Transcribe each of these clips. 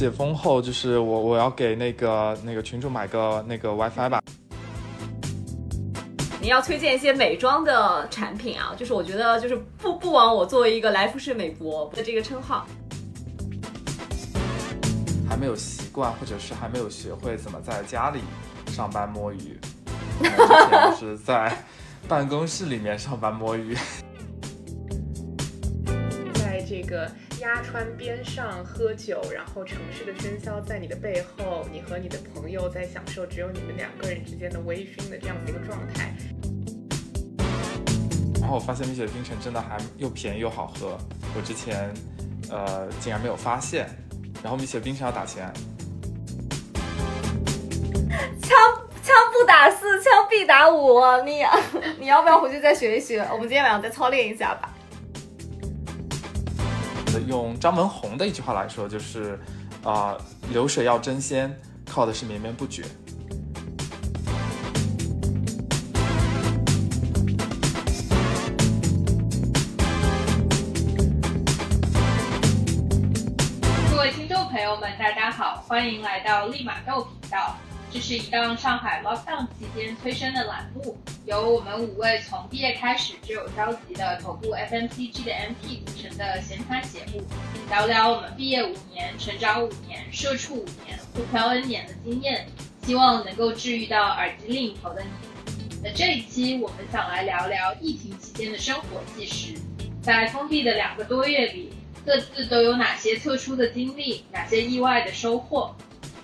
解封后，就是我我要给那个那个群主买个那个 WiFi 吧。你要推荐一些美妆的产品啊，就是我觉得就是不不枉我作为一个来福士美博的这个称号。还没有习惯，或者是还没有学会怎么在家里上班摸鱼，之前是 在办公室里面上班摸鱼。在这个鸭川边上喝酒，然后城市的喧嚣在你的背后，你和你的朋友在享受只有你们两个人之间的微醺的这样的一个状态。然后我发现蜜雪冰城真的还又便宜又好喝，我之前呃竟然没有发现。然后蜜雪冰城要打钱，枪枪不打四，枪必打五。你 你要不要回去再学一学？我们今天晚上再操练一下吧。用张文宏的一句话来说，就是啊、流水要争先，靠的是绵绵不绝。各位听众朋友们，大家好，欢迎来到立马豆频道。这是一档上海 lockdown 期间催生的栏目，由我们五位从毕业开始就有交集的头部 FMCG 的 MP 组成的闲谈节目，聊聊我们毕业五年、成长五年、社畜五年、互漂 N 年的经验，希望能够治愈到耳机另一头的你。那这一期我们想来聊聊疫情期间的生活纪实，在封闭的两个多月里，各自都有哪些特殊的经历，哪些意外的收获？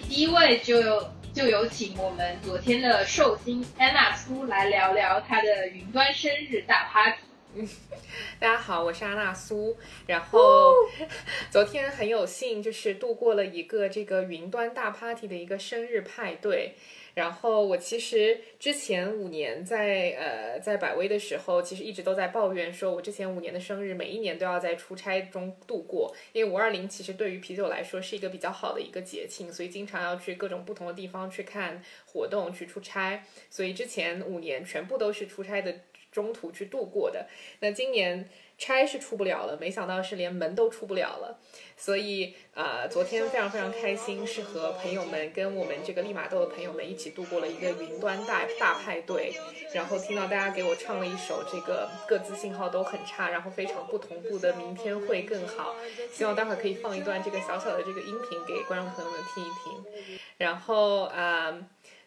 第一位就有就有请我们昨天的寿星安娜苏来聊聊她的云端生日大 party。大家好，我是安娜苏。然后昨天很有幸，就是度过了一个这个云端大 party 的一个生日派对。然后我其实之前五年在呃在百威的时候，其实一直都在抱怨，说我之前五年的生日每一年都要在出差中度过，因为五二零其实对于啤酒来说是一个比较好的一个节庆，所以经常要去各种不同的地方去看活动、去出差，所以之前五年全部都是出差的中途去度过的。那今年差是出不了了，没想到是连门都出不了了。所以、呃昨天非常非常开心，是和朋友们跟我们这个利马豆的朋友们一起度过了一个云端大大派对，然后听到大家给我唱了一首这个各自信号都很差，然后非常不同步的《明天会更好》，希望待会儿可以放一段这个小小的这个音频给观众朋友们听一听。然后啊。呃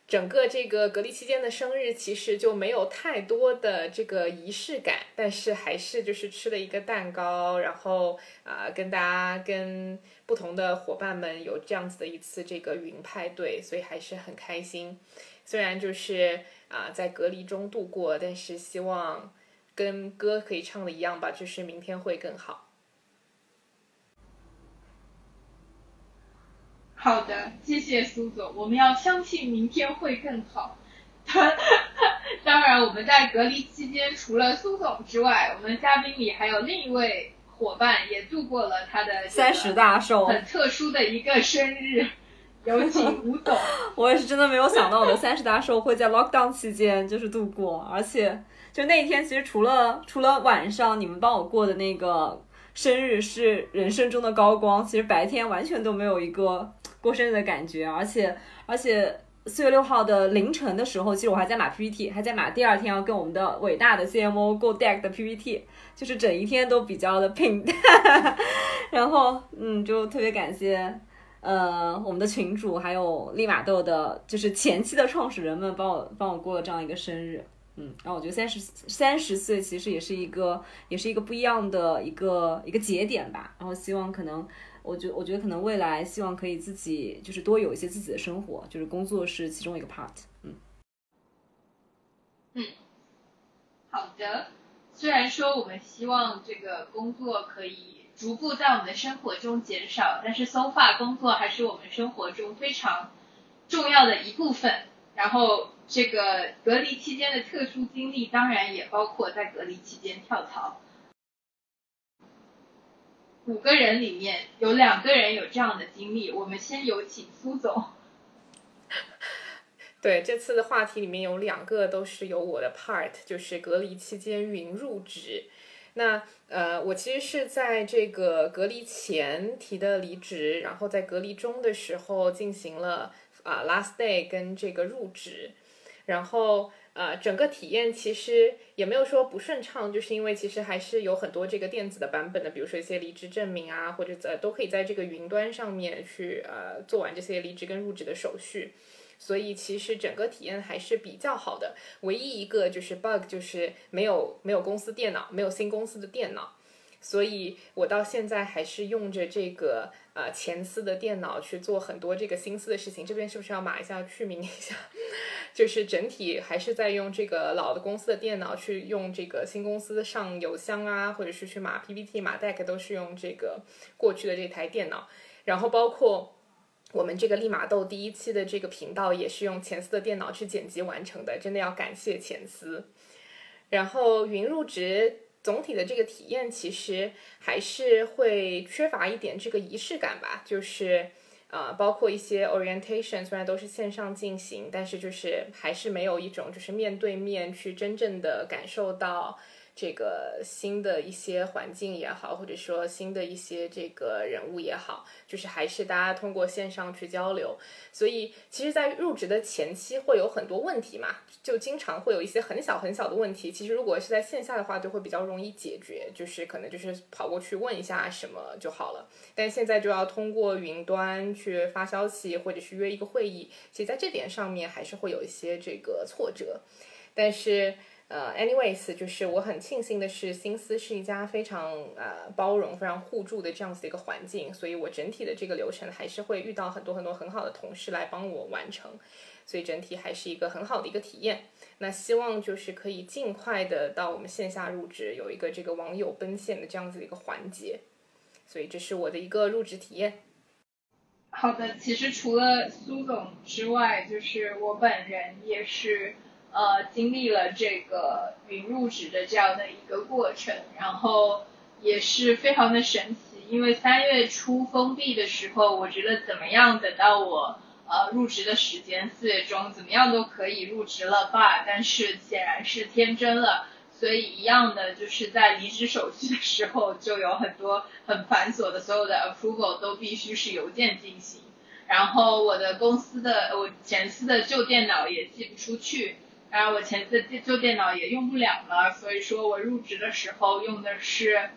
整个这个隔离期间的生日其实就没有太多的这个仪式感，但是还是就是吃了一个蛋糕，然后啊、跟大家跟不同的伙伴们有这样子的一次这个云派对，所以还是很开心。虽然就是啊、在隔离中度过，但是希望跟歌可以唱的一样吧，就是明天会更好。好的，谢谢苏总，我们要相信明天会更好。当然，我们在隔离期间，除了苏总之外，我们嘉宾里还有另一位伙伴也度过了他的三十大寿，很特殊的一个生日。有请吴总。我也是真的没有想到我的三十大寿会在 lockdown 期间就是度过，而且就那一天，其实除了除了晚上你们帮我过的那个生日是人生中的高光，其实白天完全都没有一个过生日的感觉，而且而且。四月六号的凌晨的时候，其实我还在码 PPT，还在码第二天要跟我们的伟大的 CMO Go Deck 的 PPT，就是整一天都比较的平淡。然后，嗯，就特别感谢呃，我们的群主还有利马豆的，就是前期的创始人们帮我帮我过了这样一个生日，嗯，然后我觉得三十三十岁其实也是一个也是一个不一样的一个一个节点吧，然后希望可能。我觉我觉得可能未来希望可以自己就是多有一些自己的生活，就是工作是其中一个 part，嗯。嗯好的，虽然说我们希望这个工作可以逐步在我们的生活中减少，但是 so far 工作还是我们生活中非常重要的一部分。然后这个隔离期间的特殊经历，当然也包括在隔离期间跳槽。五个人里面有两个人有这样的经历，我们先有请苏总。对，这次的话题里面有两个都是有我的 part，就是隔离期间云入职。那呃，我其实是在这个隔离前提的离职，然后在隔离中的时候进行了啊 last day 跟这个入职，然后呃整个体验其实也没有说不顺畅，就是因为其实还是有很多这个电子的版本的，比如说一些离职证明啊，或者呃都可以在这个云端上面去呃做完这些离职跟入职的手续。所以其实整个体验还是比较好的，唯一一个就是 bug 就是没有没有公司电脑，没有新公司的电脑，所以我到现在还是用着这个呃前司的电脑去做很多这个新思的事情。这边是不是要码一下去名一下？就是整体还是在用这个老的公司的电脑去用这个新公司上邮箱啊，或者是去码 PPT、码 deck 都是用这个过去的这台电脑，然后包括。我们这个利马豆第一期的这个频道也是用前司的电脑去剪辑完成的，真的要感谢前司。然后云入职总体的这个体验其实还是会缺乏一点这个仪式感吧，就是呃，包括一些 orientation 虽然都是线上进行，但是就是还是没有一种就是面对面去真正的感受到。这个新的一些环境也好，或者说新的一些这个人物也好，就是还是大家通过线上去交流。所以，其实，在入职的前期会有很多问题嘛，就经常会有一些很小很小的问题。其实，如果是在线下的话，就会比较容易解决，就是可能就是跑过去问一下什么就好了。但现在就要通过云端去发消息，或者是约一个会议，其实在这点上面还是会有一些这个挫折。但是。呃，anyways，就是我很庆幸的是，新思是一家非常呃包容、非常互助的这样子的一个环境，所以我整体的这个流程还是会遇到很多很多很好的同事来帮我完成，所以整体还是一个很好的一个体验。那希望就是可以尽快的到我们线下入职，有一个这个网友奔现的这样子的一个环节，所以这是我的一个入职体验。好的，其实除了苏总之外，就是我本人也是。呃，经历了这个云入职的这样的一个过程，然后也是非常的神奇。因为三月初封闭的时候，我觉得怎么样等到我呃入职的时间，四月中怎么样都可以入职了吧？但是显然是天真了，所以一样的就是在离职手续的时候，就有很多很繁琐的所有的 approval 都必须是邮件进行，然后我的公司的我前司的旧电脑也寄不出去。然后我前次旧旧电脑也用不了了，所以说我入职的时候用的是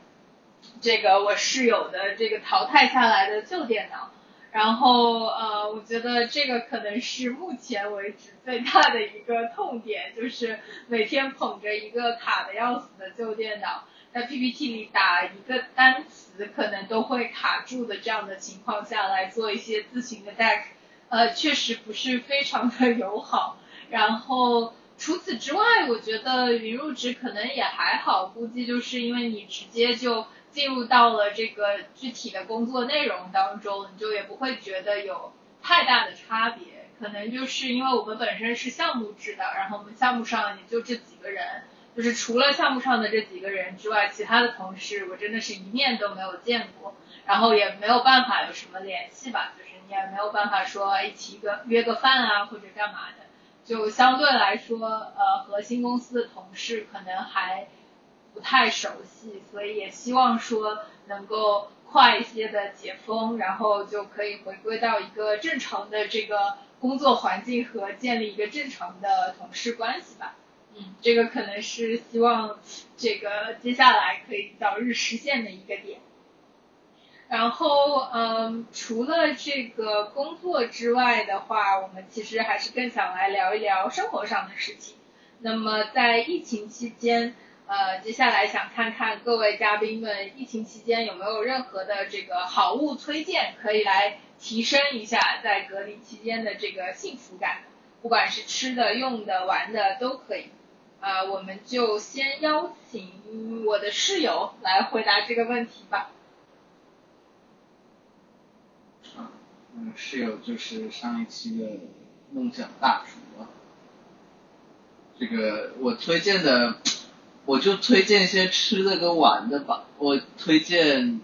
这个我室友的这个淘汰下来的旧电脑。然后呃，我觉得这个可能是目前为止最大的一个痛点，就是每天捧着一个卡的要死的旧电脑，在 PPT 里打一个单词可能都会卡住的这样的情况下来做一些字形的 deck，呃，确实不是非常的友好。然后。除此之外，我觉得云入职可能也还好，估计就是因为你直接就进入到了这个具体的工作内容当中，你就也不会觉得有太大的差别。可能就是因为我们本身是项目制的，然后我们项目上也就这几个人，就是除了项目上的这几个人之外，其他的同事我真的是一面都没有见过，然后也没有办法有什么联系吧，就是你也没有办法说一起个约个饭啊或者干嘛的。就相对来说，呃，和新公司的同事可能还不太熟悉，所以也希望说能够快一些的解封，然后就可以回归到一个正常的这个工作环境和建立一个正常的同事关系吧。嗯，这个可能是希望这个接下来可以早日实现的一个点。然后，嗯，除了这个工作之外的话，我们其实还是更想来聊一聊生活上的事情。那么在疫情期间，呃，接下来想看看各位嘉宾们疫情期间有没有任何的这个好物推荐，可以来提升一下在隔离期间的这个幸福感，不管是吃的、用的、玩的都可以。啊，我们就先邀请我的室友来回答这个问题吧。嗯室友就是上一期的梦想大厨啊，这个我推荐的，我就推荐一些吃的跟玩的吧。我推荐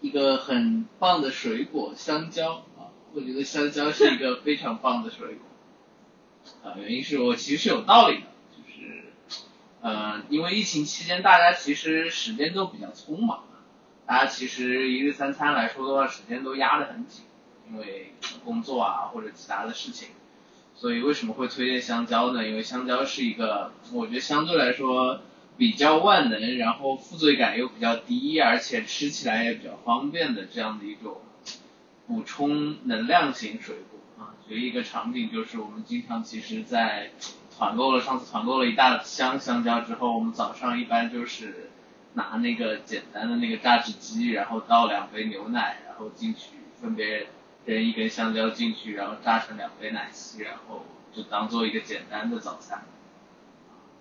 一个很棒的水果香蕉啊，我觉得香蕉是一个非常棒的水果。啊，原因是我其实是有道理的，就是呃，因为疫情期间大家其实时间都比较匆忙，大家其实一日三餐来说的话，时间都压得很紧，因为工作啊或者其他的事情。所以为什么会推荐香蕉呢？因为香蕉是一个我觉得相对来说比较万能，然后负罪感又比较低，而且吃起来也比较方便的这样的一种补充能量型水果啊。举一个场景就是我们经常其实，在团购了上次团购了一大箱香蕉之后，我们早上一般就是拿那个简单的那个榨汁机，然后倒两杯牛奶，然后进去分别。扔一根香蕉进去，然后榨成两杯奶昔，然后就当做一个简单的早餐。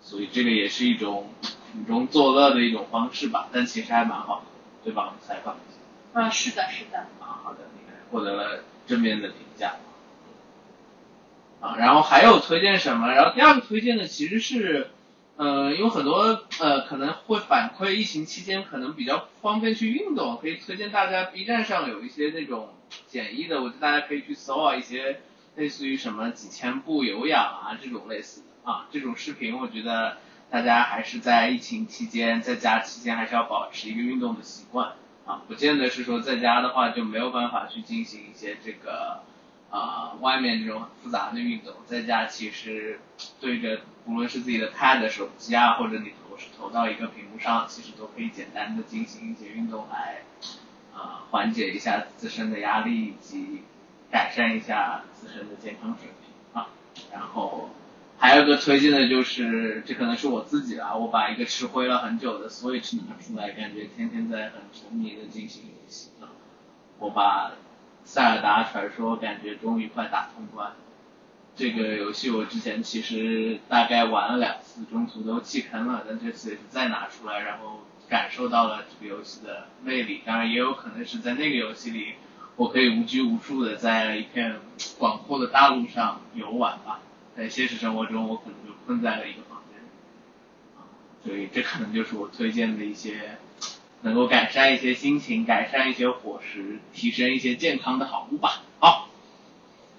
所以这个也是一种苦中作乐的一种方式吧，但其实还蛮好的，对吧？我们采访一下。啊，是的，是的。啊，好的，你看获得了正面的评价。啊，然后还有推荐什么？然后第二个推荐的其实是。呃，有很多呃可能会反馈疫情期间可能比较方便去运动，可以推荐大家 B 站上有一些那种简易的，我觉得大家可以去搜啊，一些类似于什么几千步有氧啊这种类似的啊这种视频，我觉得大家还是在疫情期间在家期间还是要保持一个运动的习惯啊，不见得是说在家的话就没有办法去进行一些这个。啊，外面这种复杂的运动，在家其实对着无论是自己的 Pad 手机啊，或者你投是投到一个屏幕上，其实都可以简单的进行一些运动来啊缓解一下自身的压力以及改善一下自身的健康水平啊。然后还有个推荐的就是，这可能是我自己啦，我把一个吃灰了很久的 Switch 拿出来，感觉天天在很沉迷的进行游戏啊，我把。塞尔达传说感觉终于快打通关，这个游戏我之前其实大概玩了两次，中途都弃坑了，但这次也是再拿出来，然后感受到了这个游戏的魅力。当然也有可能是在那个游戏里，我可以无拘无束的在一片广阔的大陆上游玩吧。在现实生活中，我可能就困在了一个房间，啊，所以这可能就是我推荐的一些。能够改善一些心情，改善一些伙食，提升一些健康的好物吧。好，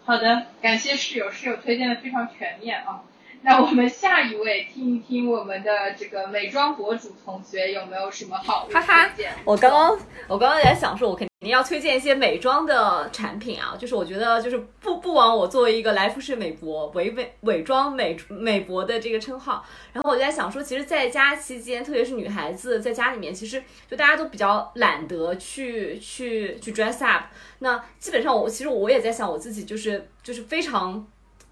好的，感谢室友，室友推荐的非常全面啊。那我们下一位听一听我们的这个美妆博主同学有没有什么好的推荐？我刚刚我刚刚在想说，我肯定要推荐一些美妆的产品啊，就是我觉得就是不不枉我作为一个来福士美博伪伪伪装美美博的这个称号。然后我就在想说，其实在家期间，特别是女孩子在家里面，其实就大家都比较懒得去去去 dress up。那基本上我其实我也在想我自己，就是就是非常。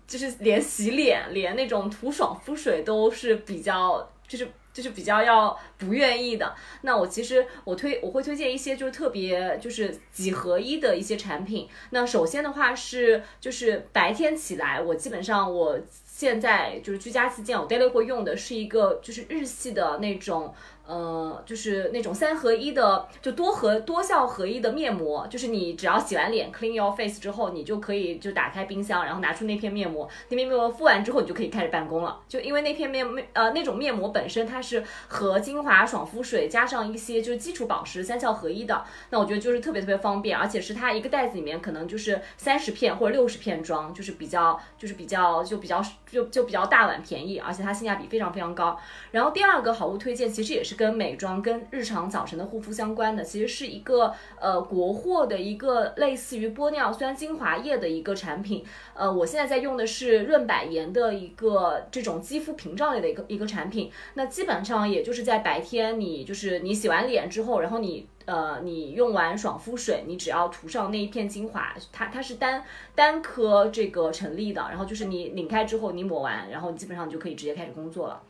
就是连洗脸，连那种涂爽肤水都是比较，就是就是比较要不愿意的。那我其实我推我会推荐一些就是特别就是几合一的一些产品。那首先的话是就是白天起来，我基本上我现在就是居家期间我 daily 会用的是一个就是日系的那种。呃，就是那种三合一的，就多合多效合一的面膜，就是你只要洗完脸 clean your face 之后，你就可以就打开冰箱，然后拿出那片面膜，那片面膜敷完之后，你就可以开始办公了。就因为那片面面呃那种面膜本身它是和精华、爽肤水加上一些就是基础保湿三效合一的，那我觉得就是特别特别方便，而且是它一个袋子里面可能就是三十片或者六十片装，就是比较就是比较就比较就就比较大碗便宜，而且它性价比非常非常高。然后第二个好物推荐其实也是。跟美妆、跟日常早晨的护肤相关的，其实是一个呃国货的一个类似于玻尿酸精华液的一个产品。呃，我现在在用的是润百颜的一个这种肌肤屏障类的一个一个产品。那基本上也就是在白天，你就是你洗完脸之后，然后你呃你用完爽肤水，你只要涂上那一片精华，它它是单单颗这个成粒的，然后就是你拧开之后你抹完，然后你基本上就可以直接开始工作了。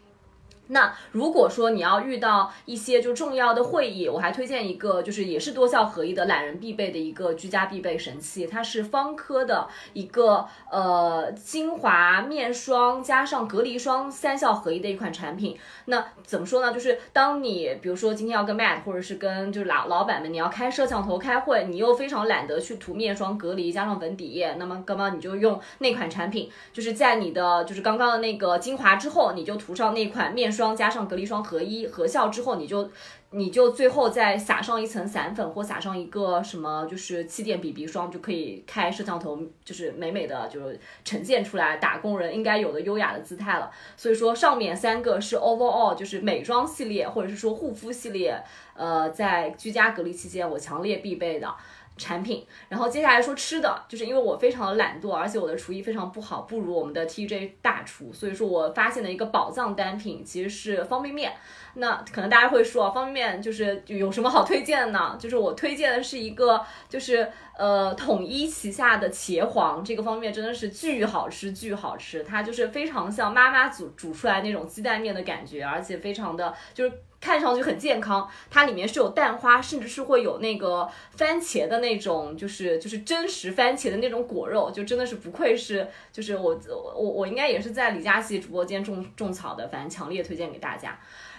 那如果说你要遇到一些就重要的会议，我还推荐一个，就是也是多效合一的懒人必备的一个居家必备神器，它是方科的一个呃精华面霜加上隔离霜三效合一的一款产品。那怎么说呢？就是当你比如说今天要跟 Matt 或者是跟就是老老板们你要开摄像头开会，你又非常懒得去涂面霜隔离加上粉底液，那么刚刚你就用那款产品，就是在你的就是刚刚的那个精华之后，你就涂上那款面。霜霜加上隔离霜合一合效之后，你就你就最后再撒上一层散粉或撒上一个什么就是气垫 BB 霜，就可以开摄像头，就是美美的就是呈现出来打工人应该有的优雅的姿态了。所以说上面三个是 overall 就是美妆系列或者是说护肤系列，呃，在居家隔离期间我强烈必备的。产品，然后接下来说吃的，就是因为我非常的懒惰，而且我的厨艺非常不好，不如我们的 TJ 大厨，所以说我发现的一个宝藏单品其实是方便面。那可能大家会说，方便面就是有什么好推荐的呢？就是我推荐的是一个，就是呃统一旗下的茄皇这个方便面真的是巨好吃，巨好吃，它就是非常像妈妈煮煮出来那种鸡蛋面的感觉，而且非常的就是。看上去很健康，它里面是有蛋花，甚至是会有那个番茄的那种，就是就是真实番茄的那种果肉，就真的是不愧是，就是我我我应该也是在李佳琦直播间种种草的，反正强烈推荐给大家。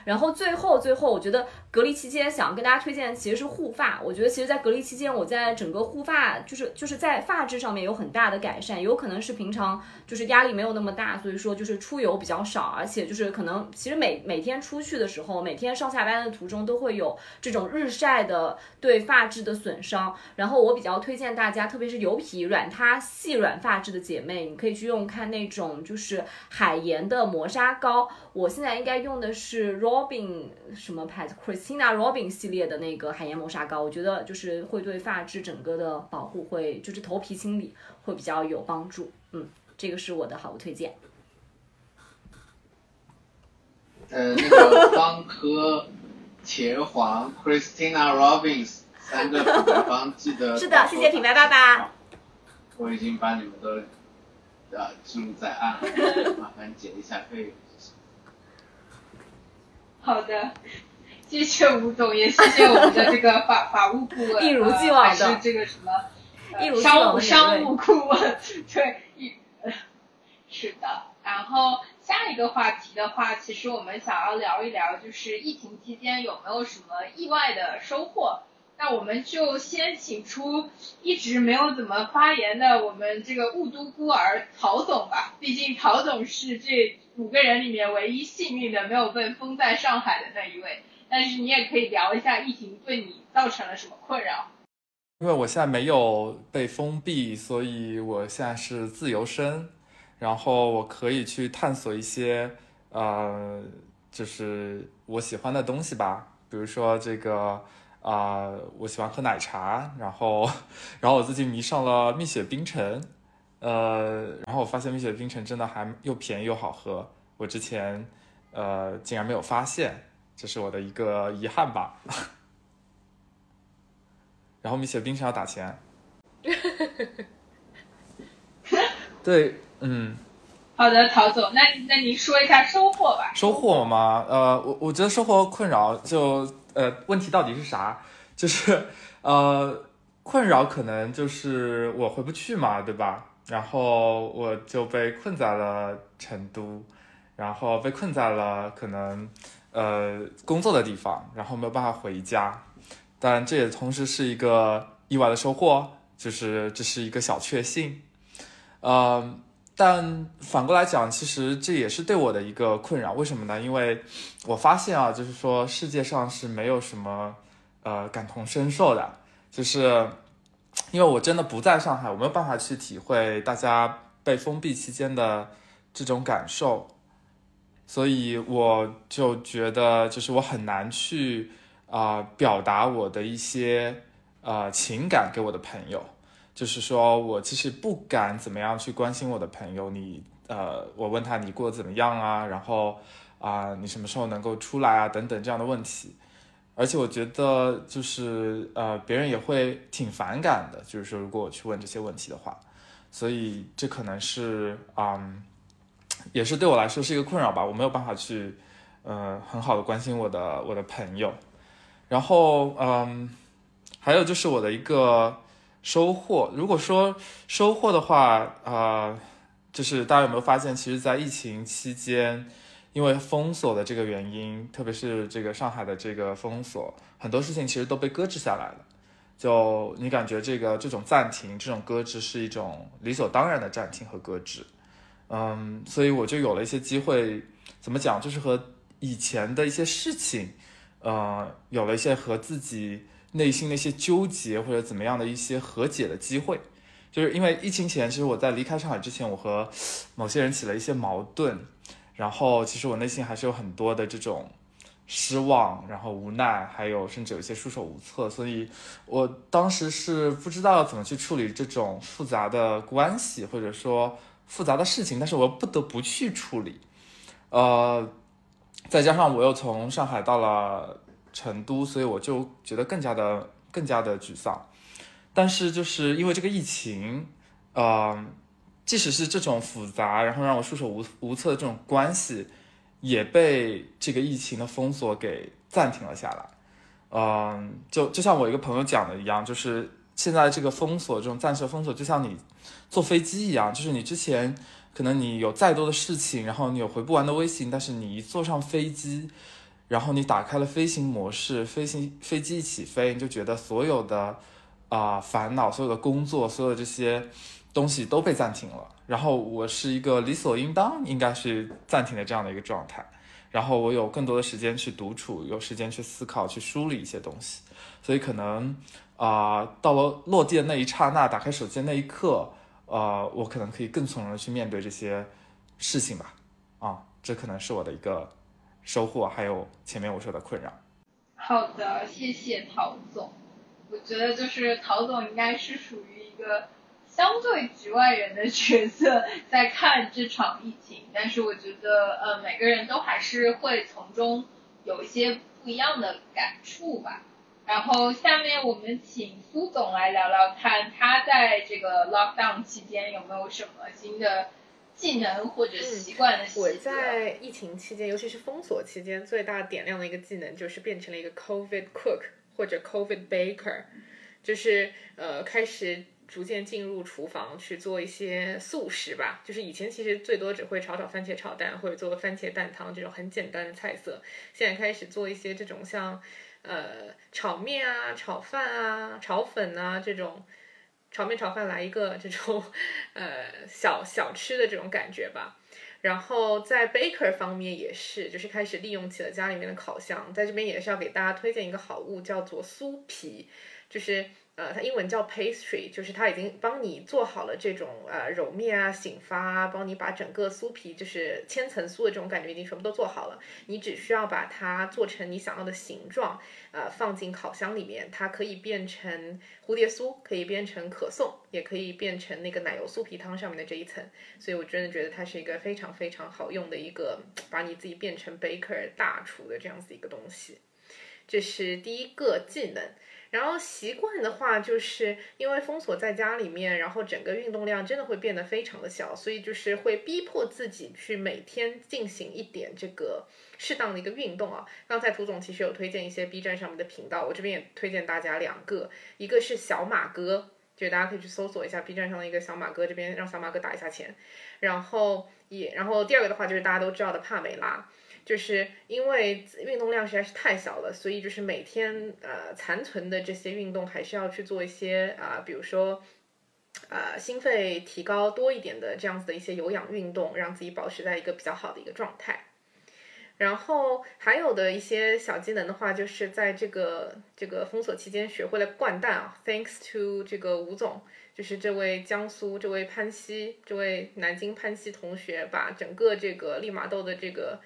然后最后最后，我觉得隔离期间想跟大家推荐其实是护发。我觉得其实，在隔离期间，我在整个护发就是就是在发质上面有很大的改善，有可能是平常就是压力没有那么大，所以说就是出油比较少，而且就是可能其实每每天出去的时候，每天上下班的途中都会有这种日晒的对发质的损伤。然后我比较推荐大家，特别是油皮软塌细软发质的姐妹，你可以去用看那种就是海盐的磨砂膏。我现在应该用的是 Robin 什么牌子？Christina Robin 系列的那个海盐磨砂膏，我觉得就是会对发质整个的保护会，就是头皮清理会比较有帮助。嗯，这个是我的好物推荐。呃，那个方科、茄皇、Christina Robins 三个品牌方记得。是的，谢谢品牌爸爸。我已经把你们都呃记录在案了，麻烦结一下费用。好的，谢谢吴总，也谢谢我们的这个法法务顾问，一如既往的，这个什么，商务商务顾问，对，一，是的。然后下一个话题的话，其实我们想要聊一聊，就是疫情期间有没有什么意外的收获。那我们就先请出一直没有怎么发言的我们这个雾都孤儿曹总吧，毕竟曹总是这五个人里面唯一幸运的没有被封在上海的那一位。但是你也可以聊一下疫情对你造成了什么困扰。因为我现在没有被封闭，所以我现在是自由身，然后我可以去探索一些呃，就是我喜欢的东西吧，比如说这个。啊，我喜欢喝奶茶，然后，然后我最近迷上了蜜雪冰城，呃，然后我发现蜜雪冰城真的还又便宜又好喝，我之前呃竟然没有发现，这是我的一个遗憾吧。然后蜜雪冰城要打钱。对，嗯。好的，陶总，那那您说一下收获吧。收获吗？呃，我我觉得收获困扰就。呃，问题到底是啥？就是，呃，困扰可能就是我回不去嘛，对吧？然后我就被困在了成都，然后被困在了可能呃工作的地方，然后没有办法回家。但这也同时是一个意外的收获，就是这是一个小确幸。嗯。但反过来讲，其实这也是对我的一个困扰。为什么呢？因为我发现啊，就是说世界上是没有什么呃感同身受的，就是因为我真的不在上海，我没有办法去体会大家被封闭期间的这种感受，所以我就觉得就是我很难去啊表达我的一些呃情感给我的朋友。就是说我其实不敢怎么样去关心我的朋友，你呃，我问他你过得怎么样啊，然后啊，你什么时候能够出来啊，等等这样的问题，而且我觉得就是呃，别人也会挺反感的，就是说如果我去问这些问题的话，所以这可能是嗯，也是对我来说是一个困扰吧，我没有办法去呃很好的关心我的我的朋友，然后嗯，还有就是我的一个。收获，如果说收获的话，啊，就是大家有没有发现，其实，在疫情期间，因为封锁的这个原因，特别是这个上海的这个封锁，很多事情其实都被搁置下来了。就你感觉这个这种暂停、这种搁置是一种理所当然的暂停和搁置，嗯，所以我就有了一些机会，怎么讲，就是和以前的一些事情，呃，有了一些和自己内心的一些纠结或者怎么样的一些和解的机会。就是因为疫情前，其实我在离开上海之前，我和某些人起了一些矛盾，然后其实我内心还是有很多的这种失望，然后无奈，还有甚至有一些束手无策，所以我当时是不知道怎么去处理这种复杂的关系，或者说复杂的事情，但是我又不得不去处理，呃，再加上我又从上海到了成都，所以我就觉得更加的更加的沮丧。但是就是因为这个疫情，呃，即使是这种复杂，然后让我束手无无策的这种关系，也被这个疫情的封锁给暂停了下来。嗯、就就像我一个朋友讲的一样，就是现在这个封锁，这种暂时封锁，就像你坐飞机一样，就是你之前可能你有再多的事情，然后你有回不完的微信，但是你一坐上飞机，然后你打开了飞行模式，飞行飞机一起飞，你就觉得所有的啊、烦恼，所有的工作，所有的这些东西都被暂停了。然后我是一个理所应当应该是暂停的这样的一个状态。然后我有更多的时间去独处，有时间去思考、去梳理一些东西。所以可能啊、到了落地的那一刹那，打开手机的那一刻，呃，我可能可以更从容的去面对这些事情吧。啊，这可能是我的一个收获，还有前面我说的困扰。好的，谢谢陶总。我觉得就是陶总应该是属于一个相对局外人的角色，在看这场疫情，但是我觉得呃每个人都还是会从中有一些不一样的感触吧。然后下面我们请苏总来聊聊看，他在这个 lockdown 期间有没有什么新的技能或者习惯的我？在疫情期间，尤其是封锁期间，最大点亮的一个技能就是变成了一个 COVID cook 或者 COVID baker，就是呃开始逐渐进入厨房去做一些素食吧。就是以前其实最多只会炒炒番茄炒蛋或者做番茄蛋汤这种很简单的菜色，现在开始做一些这种像呃炒面啊、炒饭啊、炒粉啊这种。炒面炒饭来一个这种，呃小小吃的这种感觉吧。然后在 baker 方面也是，就是开始利用起了家里面的烤箱，在这边也是要给大家推荐一个好物，叫做酥皮，就是呃它英文叫 pastry，就是它已经帮你做好了这种呃揉面啊、醒发啊，帮你把整个酥皮就是千层酥的这种感觉已经全部都做好了，你只需要把它做成你想要的形状，呃放进烤箱里面，它可以变成蝴蝶酥，可以变成可颂，也可以变成那个奶油酥皮汤上面的这一层。所以我真的觉得它是一个非常非常好用的一个把你自己变成 baker 大厨的这样子一个东西。这是第一个技能。然后习惯的话，就是因为封锁在家里面，然后整个运动量真的会变得非常的小，所以就是会逼迫自己去每天进行一点这个适当的一个运动啊。刚才涂总其实有推荐一些 B 站上面的频道，我这边也推荐大家两个，一个是小马哥，就是大家可以去搜索一下 B 站上的一个小马哥，这边让小马哥打一下钱。然后也，然后第二个的话就是大家都知道的帕梅拉。就是因为运动量实在是太小了，所以就是每天呃残存的这些运动还是要去做一些啊、比如说呃心肺提高多一点的这样子的一些有氧运动，让自己保持在一个比较好的一个状态。然后还有的一些小技能的话，就是在这个这个封锁期间学会了掼蛋啊，thanks to 这个吴总，就是这位江苏这位潘西这位南京潘西同学，把整个这个利马豆的这个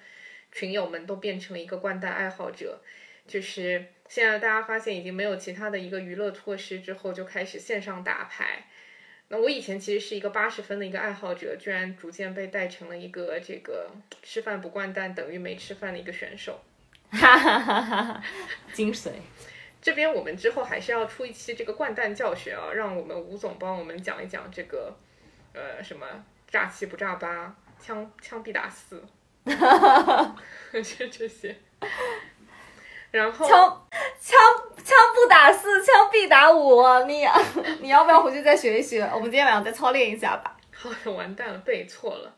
群友们都变成了一个掼蛋爱好者。就是现在大家发现已经没有其他的一个娱乐措施之后，就开始线上打牌。那我以前其实是一个八十分的一个爱好者，居然逐渐被带成了一个这个吃饭不掼蛋等于没吃饭的一个选手。哈哈哈哈哈，精髓。这边我们之后还是要出一期这个掼蛋教学啊，让我们吴总帮我们讲一讲这个，呃，什么炸七不炸八，枪枪必打四，这 这些。然后枪枪枪不打四，枪必打五。你 你要不要回去再学一学？我们今天晚上再操练一下吧。好，完蛋了，背错了。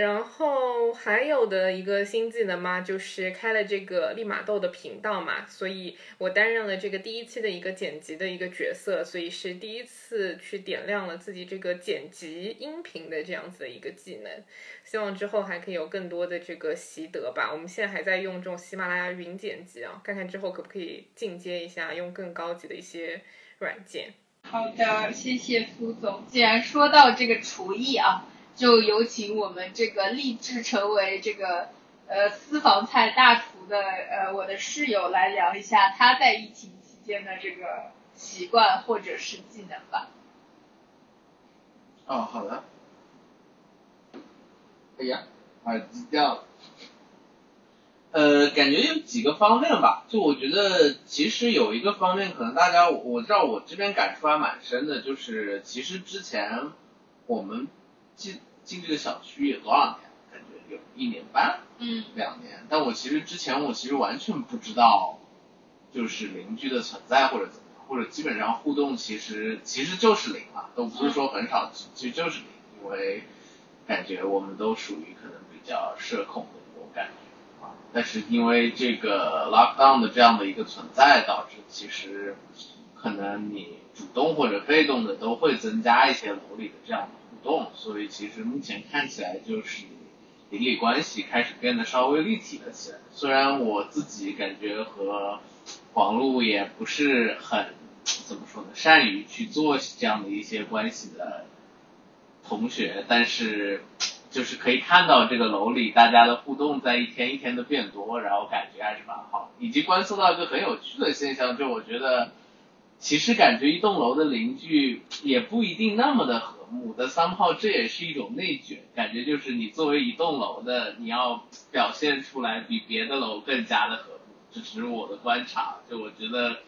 然后还有的一个新技能嘛，就是开了这个立马豆的频道嘛，所以我担任了这个第一期的一个剪辑的一个角色，所以是第一次去点亮了自己这个剪辑音频的这样子的一个技能。希望之后还可以有更多的这个习得吧。我们现在还在用这种喜马拉雅云剪辑啊，看看之后可不可以进阶一下，用更高级的一些软件。好的，谢谢苏总。既然说到这个厨艺啊。就有请我们这个立志成为这个呃私房菜大厨的呃我的室友来聊一下他在疫情期间的这个习惯或者是技能吧。哦，好的。哎呀，耳机掉了。呃，感觉有几个方面吧，就我觉得其实有一个方面，可能大家我知道我这边感触还蛮深的，就是其实之前我们进。进这个小区有多少年？感觉有一年半，嗯，两年。但我其实之前我其实完全不知道，就是邻居的存在或者怎么样，或者基本上互动其实其实就是零嘛，都不是说很少，其实就是零，因为感觉我们都属于可能比较社恐的那种感觉啊。但是因为这个 lockdown 的这样的一个存在，导致其实可能你主动或者被动的都会增加一些楼里的这样的互。动，所以其实目前看起来就是邻里关系开始变得稍微立体了起来。虽然我自己感觉和黄璐也不是很怎么说呢，善于去做这样的一些关系的同学，但是就是可以看到这个楼里大家的互动在一天一天的变多，然后感觉还是蛮好。以及观测到一个很有趣的现象，就我觉得其实感觉一栋楼的邻居也不一定那么的和。睦的三炮，这也是一种内卷，感觉就是你作为一栋楼的，你要表现出来比别的楼更加的和睦，这只是我的观察。就我觉得，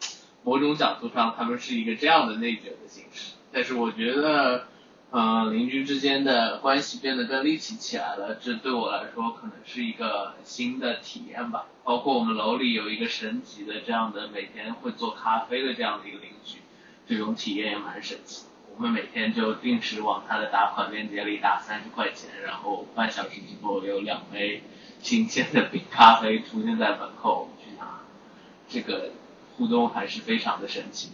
某种角度上，他们是一个这样的内卷的形式。但是我觉得，嗯，邻居之间的关系变得更立体起来了，这对我来说可能是一个新的体验吧。包括我们楼里有一个神级的这样的每天会做咖啡的这样的一个邻居，这种体验也蛮神奇。我们每天就定时往他的打款链接里打三十块钱，然后半小时之后有两杯新鲜的冰咖啡出现在门口，去拿。这个互动还是非常的神奇。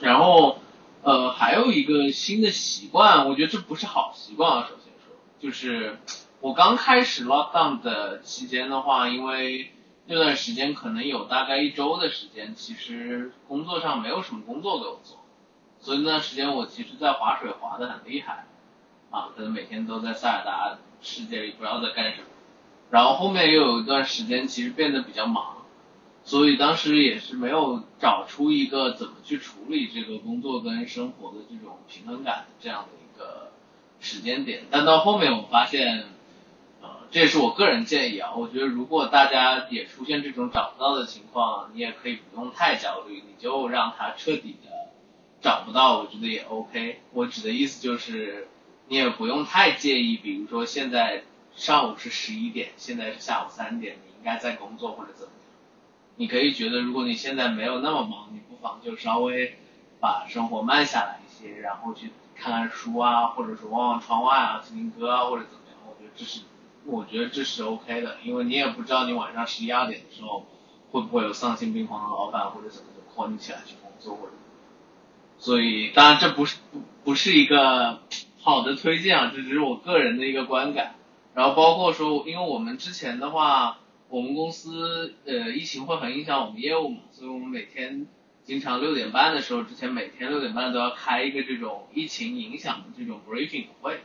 然后，呃，还有一个新的习惯，我觉得这不是好习惯啊。首先说，就是我刚开始 lockdown 的期间的话，因为那段时间可能有大概一周的时间，其实工作上没有什么工作给我做。所以那段时间我其实，在划水划的很厉害，啊，可能每天都在塞尔达世界里不知道在干什么。然后后面又有一段时间，其实变得比较忙，所以当时也是没有找出一个怎么去处理这个工作跟生活的这种平衡感的这样的一个时间点。但到后面我发现，呃，这也是我个人建议啊，我觉得如果大家也出现这种找不到的情况，你也可以不用太焦虑，你就让它彻底的。找不到，我觉得也 OK。我指的意思就是，你也不用太介意。比如说现在上午是十一点，现在是下午三点，你应该在工作或者怎么？你可以觉得，如果你现在没有那么忙，你不妨就稍微把生活慢下来一些，然后去看看书啊，或者说望望窗外啊，听听歌啊，或者怎么样？我觉得这是，我觉得这是 OK 的，因为你也不知道你晚上十一二点的时候会不会有丧心病狂的老板或者怎么就 call 你起来去工作或者。所以，当然这不是不不是一个好的推荐啊，这只是我个人的一个观感。然后包括说，因为我们之前的话，我们公司呃疫情会很影响我们业务嘛，所以我们每天经常六点半的时候，之前每天六点半都要开一个这种疫情影响的这种 briefing 会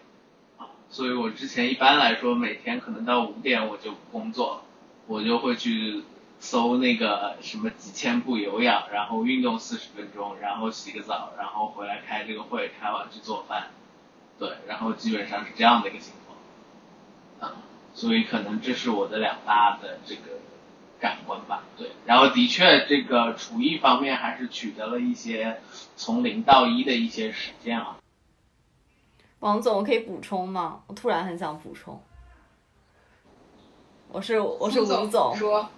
啊。所以我之前一般来说每天可能到五点我就不工作了，我就会去。搜那个什么几千步有氧，然后运动四十分钟，然后洗个澡，然后回来开这个会，开完去做饭，对，然后基本上是这样的一个情况，啊，所以可能这是我的两大的这个感官吧，对，然后的确这个厨艺方面还是取得了一些从零到一的一些实践啊。王总，我可以补充吗？我突然很想补充，我是我是吴总。说。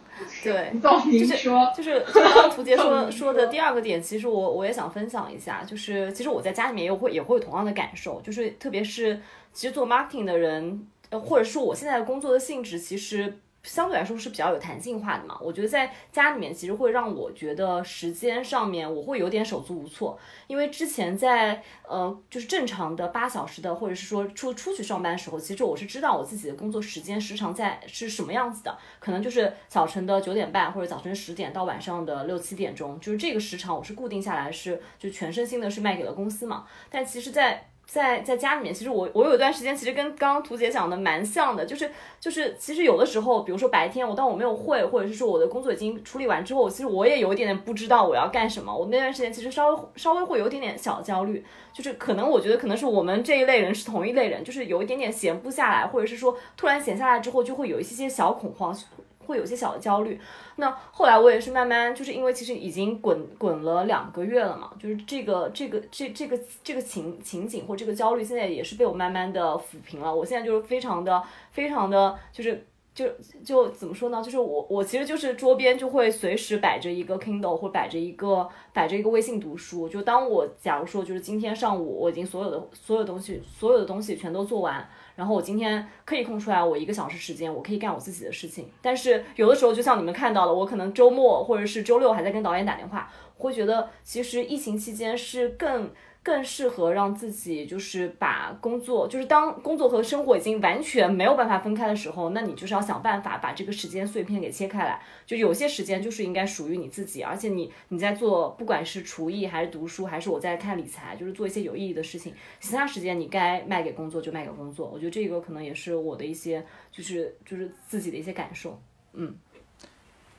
对，就是就是刚刚 图杰说说的第二个点，其实我我也想分享一下，就是其实我在家里面也会也会有同样的感受，就是特别是其实做 marketing 的人，或者说我现在的工作的性质其实。相对来说是比较有弹性化的嘛，我觉得在家里面其实会让我觉得时间上面我会有点手足无措，因为之前在呃就是正常的八小时的或者是说出出去上班的时候，其实我是知道我自己的工作时间时长在是什么样子的，可能就是早晨的九点半或者早晨十点到晚上的六七点钟，就是这个时长我是固定下来是就全身心的是卖给了公司嘛，但其实，在在在家里面，其实我我有一段时间其实跟刚刚图姐讲的蛮像的，就是就是其实有的时候，比如说白天我当我没有会，或者是说我的工作已经处理完之后，其实我也有一点点不知道我要干什么。我那段时间其实稍微稍微会有一点点小焦虑，就是可能我觉得可能是我们这一类人是同一类人，就是有一点点闲不下来，或者是说突然闲下来之后就会有一些些小恐慌。会有些小的焦虑，那后来我也是慢慢，就是因为其实已经滚滚了两个月了嘛，就是这个这个这这个这个情情景或这个焦虑，现在也是被我慢慢的抚平了。我现在就是非常的非常的就是就就怎么说呢？就是我我其实就是桌边就会随时摆着一个 Kindle 或摆着一个摆着一个微信读书。就当我假如说就是今天上午我已经所有的所有东西所有的东西全都做完。然后我今天可以空出来我一个小时时间，我可以干我自己的事情。但是有的时候，就像你们看到了，我可能周末或者是周六还在跟导演打电话，会觉得其实疫情期间是更。更适合让自己就是把工作，就是当工作和生活已经完全没有办法分开的时候，那你就是要想办法把这个时间碎片给切开来。就有些时间就是应该属于你自己，而且你你在做，不管是厨艺还是读书，还是我在看理财，就是做一些有意义的事情。其他时间你该卖给工作就卖给工作。我觉得这个可能也是我的一些，就是就是自己的一些感受。嗯，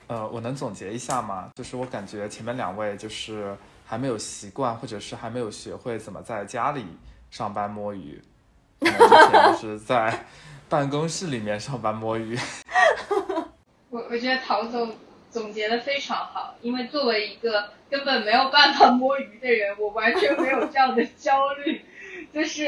呃，我能总结一下吗？就是我感觉前面两位就是。还没有习惯，或者是还没有学会怎么在家里上班摸鱼，之前是在办公室里面上班摸鱼。我我觉得陶总总结的非常好，因为作为一个根本没有办法摸鱼的人，我完全没有这样的焦虑。就是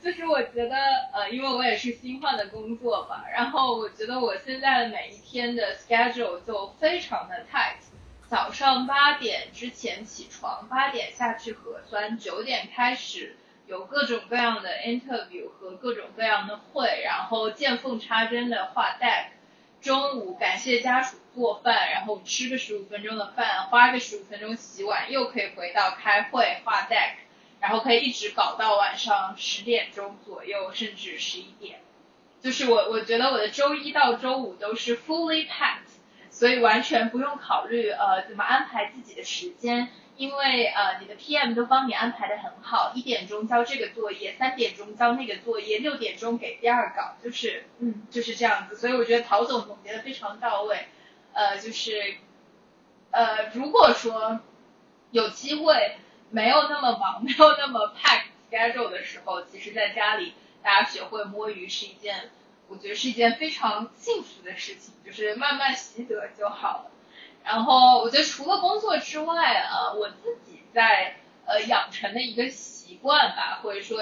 就是我觉得呃，因为我也是新换的工作吧，然后我觉得我现在的每一天的 schedule 就非常的 tight。早上八点之前起床，八点下去核酸，九点开始有各种各样的 interview 和各种各样的会，然后见缝插针的画 deck。中午感谢家属做饭，然后吃个十五分钟的饭，花个十五分钟洗碗，又可以回到开会画 deck，然后可以一直搞到晚上十点钟左右，甚至十一点。就是我我觉得我的周一到周五都是 fully packed。所以完全不用考虑呃怎么安排自己的时间，因为呃你的 PM 都帮你安排的很好，一点钟交这个作业，三点钟交那个作业，六点钟给第二稿，就是嗯就是这样子。所以我觉得陶总总结的非常到位，呃就是呃如果说有机会没有那么忙，没有那么 pack schedule 的时候，其实在家里大家学会摸鱼是一件。我觉得是一件非常幸福的事情，就是慢慢习得就好了。然后我觉得除了工作之外啊，我自己在呃养成的一个习惯吧，或者说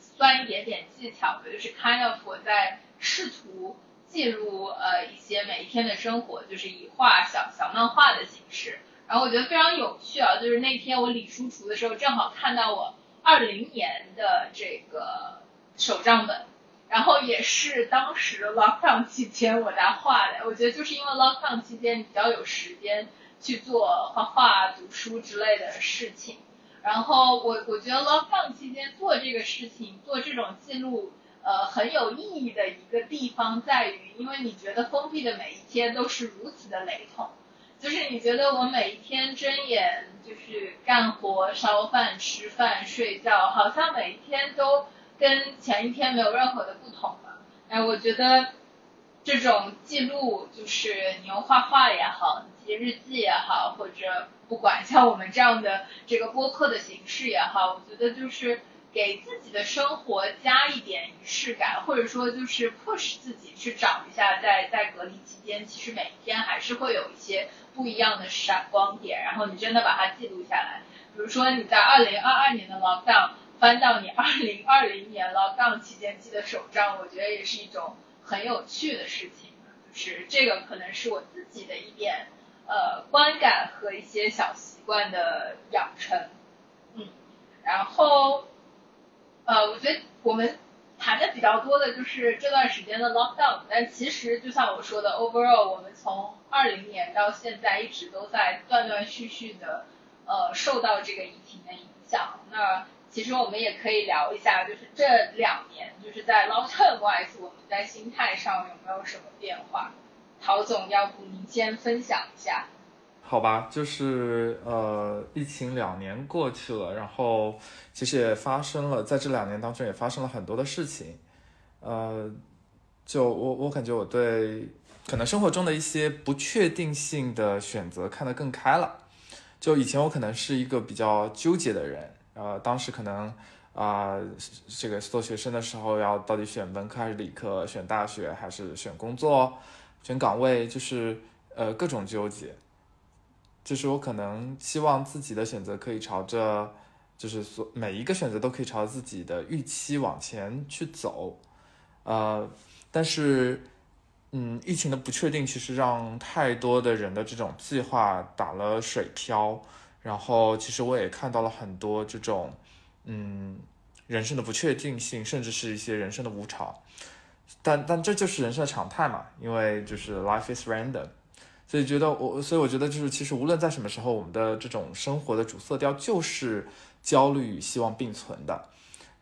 算一点点技巧吧，就是 kind of 我在试图记录呃一些每一天的生活，就是以画小小漫画的形式。然后我觉得非常有趣啊，就是那天我理书橱的时候，正好看到我二零年的这个手账本。然后也是当时 lockdown 期间我在画的，我觉得就是因为 lockdown 期间比较有时间去做画画、读书之类的事情。然后我我觉得 lockdown 期间做这个事情、做这种记录，呃，很有意义的一个地方在于，因为你觉得封闭的每一天都是如此的雷同，就是你觉得我每一天睁眼就是干活、烧饭、吃饭、睡觉，好像每一天都。跟前一天没有任何的不同了？哎，我觉得这种记录，就是你用画画也好，记日记也好，或者不管像我们这样的这个播客的形式也好，我觉得就是给自己的生活加一点仪式感，或者说就是 push 自己去找一下，在在隔离期间，其实每一天还是会有一些不一样的闪光点，然后你真的把它记录下来。比如说你在二零二二年的 lockdown。翻到你二零二零年了杠期间记的手账，我觉得也是一种很有趣的事情。就是这个可能是我自己的一点呃观感和一些小习惯的养成。嗯，然后呃，我觉得我们谈的比较多的就是这段时间的 lockdown，但其实就像我说的，overall 我们从二零年到现在一直都在断断续续的呃受到这个疫情的影响。那其实我们也可以聊一下，就是这两年就是在 long term wise 我们在心态上有没有什么变化？陶总，要不您先分享一下？好吧，就是呃，疫情两年过去了，然后其实也发生了，在这两年当中也发生了很多的事情，呃，就我我感觉我对可能生活中的一些不确定性的选择看得更开了。就以前我可能是一个比较纠结的人，呃，当时可能啊、这个做学生的时候要到底选文科还是理科，选大学还是选工作，选岗位，就是呃各种纠结。就是我可能希望自己的选择可以朝着，就是所每一个选择都可以朝自己的预期往前去走，呃，但是，嗯，疫情的不确定其实让太多的人的这种计划打了水漂，然后其实我也看到了很多这种，嗯，人生的不确定性，甚至是一些人生的无常，但但这就是人生的常态嘛，因为就是 life is random。所以觉得我，所以我觉得就是，其实无论在什么时候，我们的这种生活的主色调就是焦虑与希望并存的。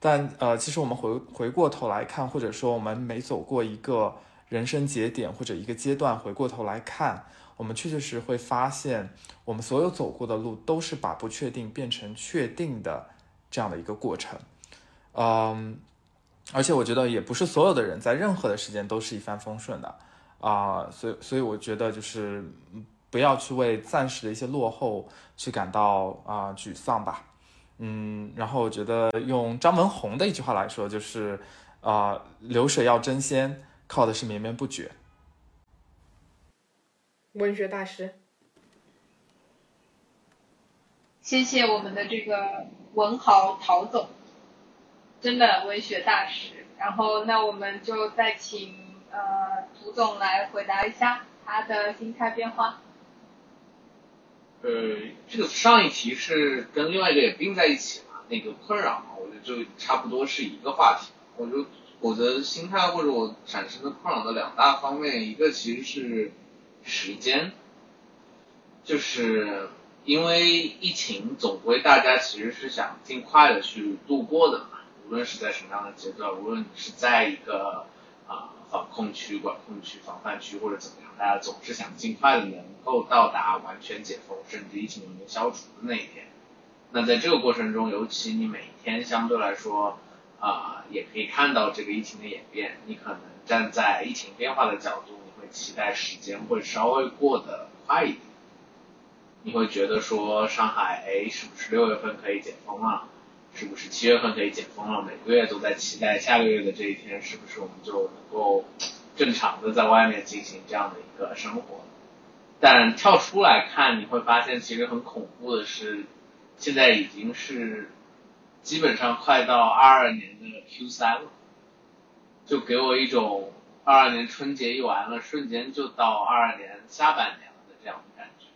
但呃，其实我们回回过头来看，或者说我们每走过一个人生节点或者一个阶段，回过头来看，我们确确实会发现，我们所有走过的路都是把不确定变成确定的这样的一个过程。嗯，而且我觉得也不是所有的人在任何的时间都是一帆风顺的。啊、所以所以我觉得就是不要去为暂时的一些落后去感到啊、沮丧吧，嗯，然后我觉得用张文宏的一句话来说，就是啊、流水要争先，靠的是绵绵不绝。文学大师，谢谢我们的这个文豪陶总，真的文学大师。然后那我们就再请呃涂总来回答一下他的心态变化。呃，这个上一题是跟另外一个也并在一起嘛，那个困扰嘛，我觉得就差不多是一个话题。我就我的心态或者我产生的困扰的两大方面，一个其实是时间，就是因为疫情，总归大家其实是想尽快的去度过的嘛，无论是在什么样的阶段，无论你是在一个啊、防控区、管控区、防范区或者怎么样，大家总是想尽快的能够到达完全解封，甚至疫情能够消除的那一天。那在这个过程中，尤其你每天相对来说啊、也可以看到这个疫情的演变，你可能站在疫情变化的角度，你会期待时间会稍微过得快一点。你会觉得说上海，哎，是不是六月份可以解封了？是不是七月份可以解封了？每个月都在期待下个月的这一天，是不是我们就能够正常的在外面进行这样的一个生活？但跳出来看，你会发现其实很恐怖的是，现在已经是基本上快到二二年的 Q 三了，就给我一种二二年春节一完了，瞬间就到二二年下半年了的这样的感觉。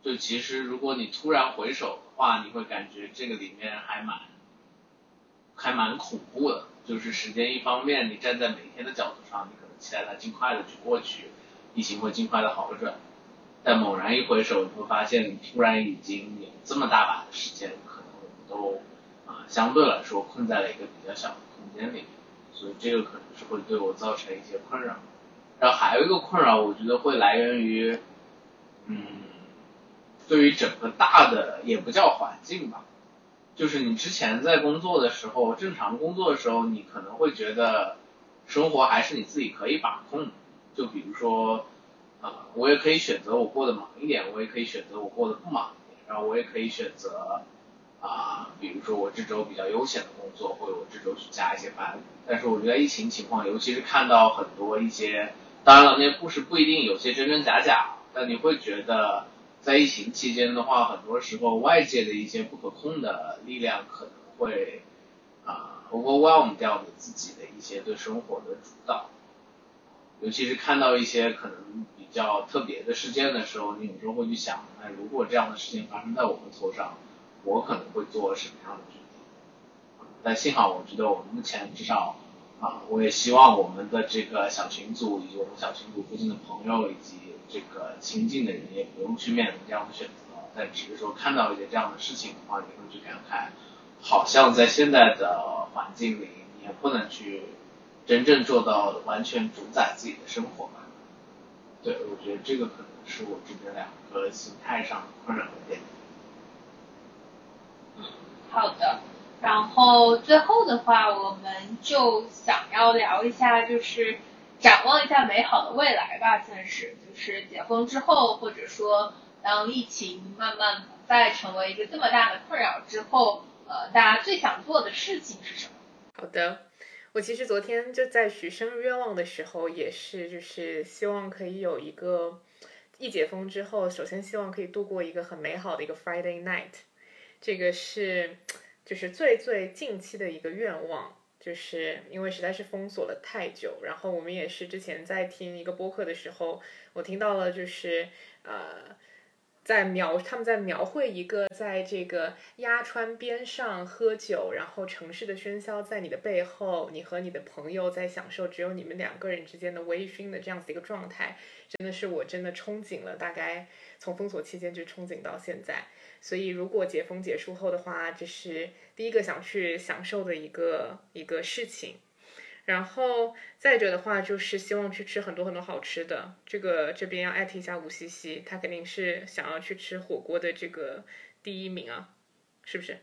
就其实如果你突然回首的话，你会感觉这个里面还蛮还蛮恐怖的。就是时间一方面，你站在每天的角度上，你可能期待它尽快的去过去，疫情会尽快的好转。但猛然一回首，你会发现你突然已经有这么大把的时间，可能我们都啊、相对来说困在了一个比较小的空间里面，所以这个可能是会对我造成一些困扰。然后还有一个困扰，我觉得会来源于，嗯，对于整个大的也不叫环境吧，就是你之前在工作的时候，正常工作的时候，你可能会觉得生活还是你自己可以把控的，就比如说。啊、我也可以选择我过得忙一点，我也可以选择我过得不忙一点，然后我也可以选择啊、比如说我这周比较悠闲的工作，或者我这周去加一些班。但是我觉得疫情情况，尤其是看到很多一些，当然了，那些故事不一定有些真真假假，但你会觉得在疫情期间的话，很多时候外界的一些不可控的力量可能会啊、overwhelm 掉你自己的一些对生活的主导。尤其是看到一些可能比较特别的事件的时候，你有时候会去想，那如果这样的事情发生在我们头上，我可能会做什么样的决定？但幸好，我觉得我目前至少啊，我也希望我们的这个小群组以及我们小群组附近的朋友以及这个亲近的人也不用去面临这样的选择，但只是说看到一些这样的事情的话，你会去感慨，好像在现在的环境里，你也不能去真正做到完全主宰自己的生活吧。对，我觉得这个可能是我这边两个心态上困扰的点。好的，然后最后的话，我们就想要聊一下，就是展望一下美好的未来吧，算是就是解封之后，或者说当疫情慢慢不再成为一个这么大的困扰之后，呃，大家最想做的事情是什么？好的，我其实昨天就在许生日愿望的时候，也是就是希望可以有一个一解封之后，首先希望可以度过一个很美好的一个 Friday night。这个是就是最最近期的一个愿望，就是因为实在是封锁了太久，然后我们也是之前在听一个播客的时候，我听到了就是呃。在描他们在描绘一个在这个鸭川边上喝酒，然后城市的喧嚣在你的背后，你和你的朋友在享受只有你们两个人之间的微醺的这样子一个状态，真的是我真的憧憬了，大概从封锁期间就憧憬到现在。所以如果解封结束后的话，这是第一个想去享受的一个一个事情。然后再者的话，就是希望去吃很多很多好吃的。这个这边要艾特一下吴西西，他肯定是想要去吃火锅的这个第一名啊，是不是？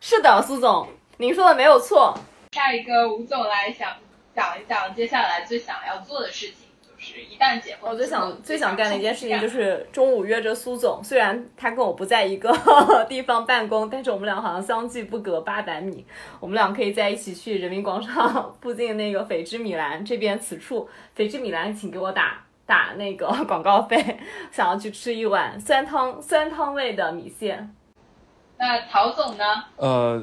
是的，苏总，您说的没有错。下一个吴总来想讲一讲接下来最想要做的事情。是一旦解封，我最想最想干的一件事情就是中午约着苏总，虽然他跟我不在一个 地方办公，但是我们俩好像相距不隔八百米，我们俩可以在一起去人民广场 附近那个斐之米兰这边此处，斐之米兰，请给我打打那个 广告费，想要去吃一碗酸汤酸汤味的米线。那曹总呢？呃，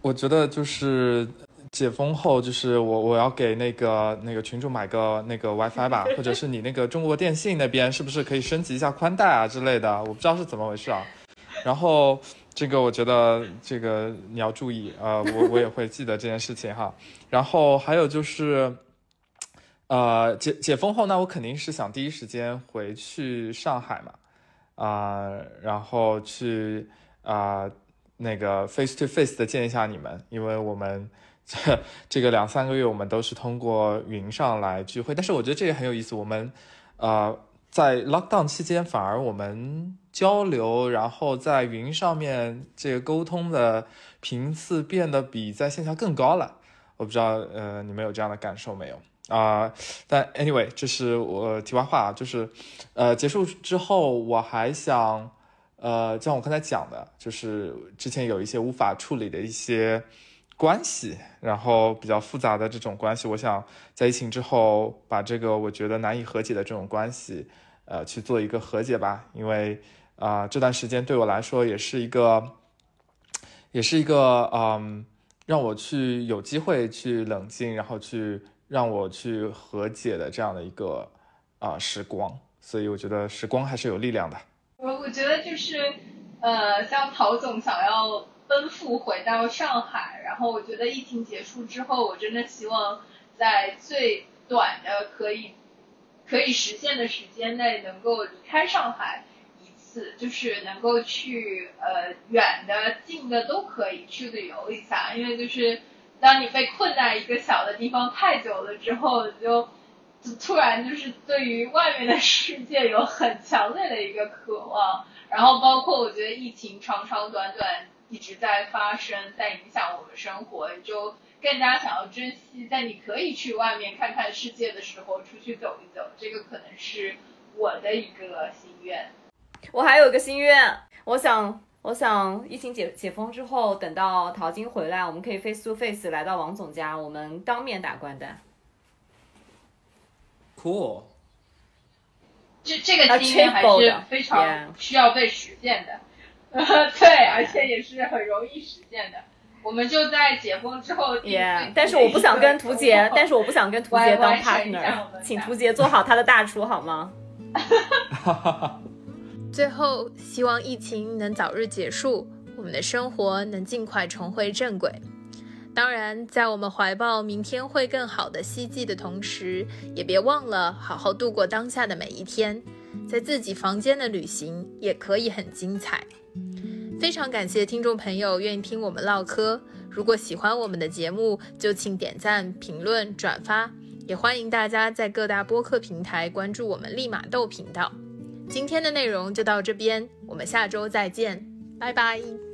我觉得就是。解封后，就是我我要给那个那个群主买个那个 WiFi 吧，或者是你那个中国电信那边是不是可以升级一下宽带啊之类的？我不知道是怎么回事啊。然后这个我觉得这个你要注意啊，我我也会记得这件事情哈。然后还有就是，呃，解解封后呢，我肯定是想第一时间回去上海嘛，啊，然后去啊那个 face to face 的见一下你们，因为我们。这 这个两三个月，我们都是通过云上来聚会，但是我觉得这也很有意思。我们，呃，在 lockdown 期间，反而我们交流，然后在云上面这个沟通的频次变得比在线下更高了。我不知道，呃，你们有这样的感受没有啊？但 anyway，这是我题外话啊，就是，呃，结束之后，我还想，呃，像我刚才讲的，就是之前有一些无法处理的一些。关系，然后比较复杂的这种关系，我想在疫情之后把这个我觉得难以和解的这种关系，呃，去做一个和解吧。因为啊，这段时间对我来说也是一个，也是一个嗯，让我去有机会去冷静，然后去让我去和解的这样的一个啊时光。所以我觉得时光还是有力量的。我我觉得就是呃，像陶总想要。奔赴回到上海，然后我觉得疫情结束之后，我真的希望在最短的可以可以实现的时间内能够离开上海一次，就是能够去呃远的近的都可以去旅游一下，因为就是当你被困在一个小的地方太久了之后，就就突然就是对于外面的世界有很强烈的一个渴望，然后包括我觉得疫情长长短短。一直在发生，在影响我们生活，就更加想要珍惜，在你可以去外面看看世界的时候，出去走一走。这个可能是我的一个心愿。我还有一个心愿，我想，我想疫情解解封之后，等到淘金回来，我们可以 face to face 来到王总家，我们当面打官单。Cool。这这个经验还是非常需要被实现的。对，而且也是很容易实现的。我们就在解封之后，但是我不想跟图杰，但是我不想跟图杰当 partner，请图杰做好他的大厨好吗？最后，希望疫情能早日结束，我们的生活能尽快重回正轨。当然，在我们怀抱明天会更好的希冀的同时，也别忘了好好度过当下的每一天。在自己房间的旅行也可以很精彩。非常感谢听众朋友愿意听我们唠嗑。如果喜欢我们的节目，就请点赞、评论、转发。也欢迎大家在各大播客平台关注我们立马豆频道。今天的内容就到这边，我们下周再见，拜拜。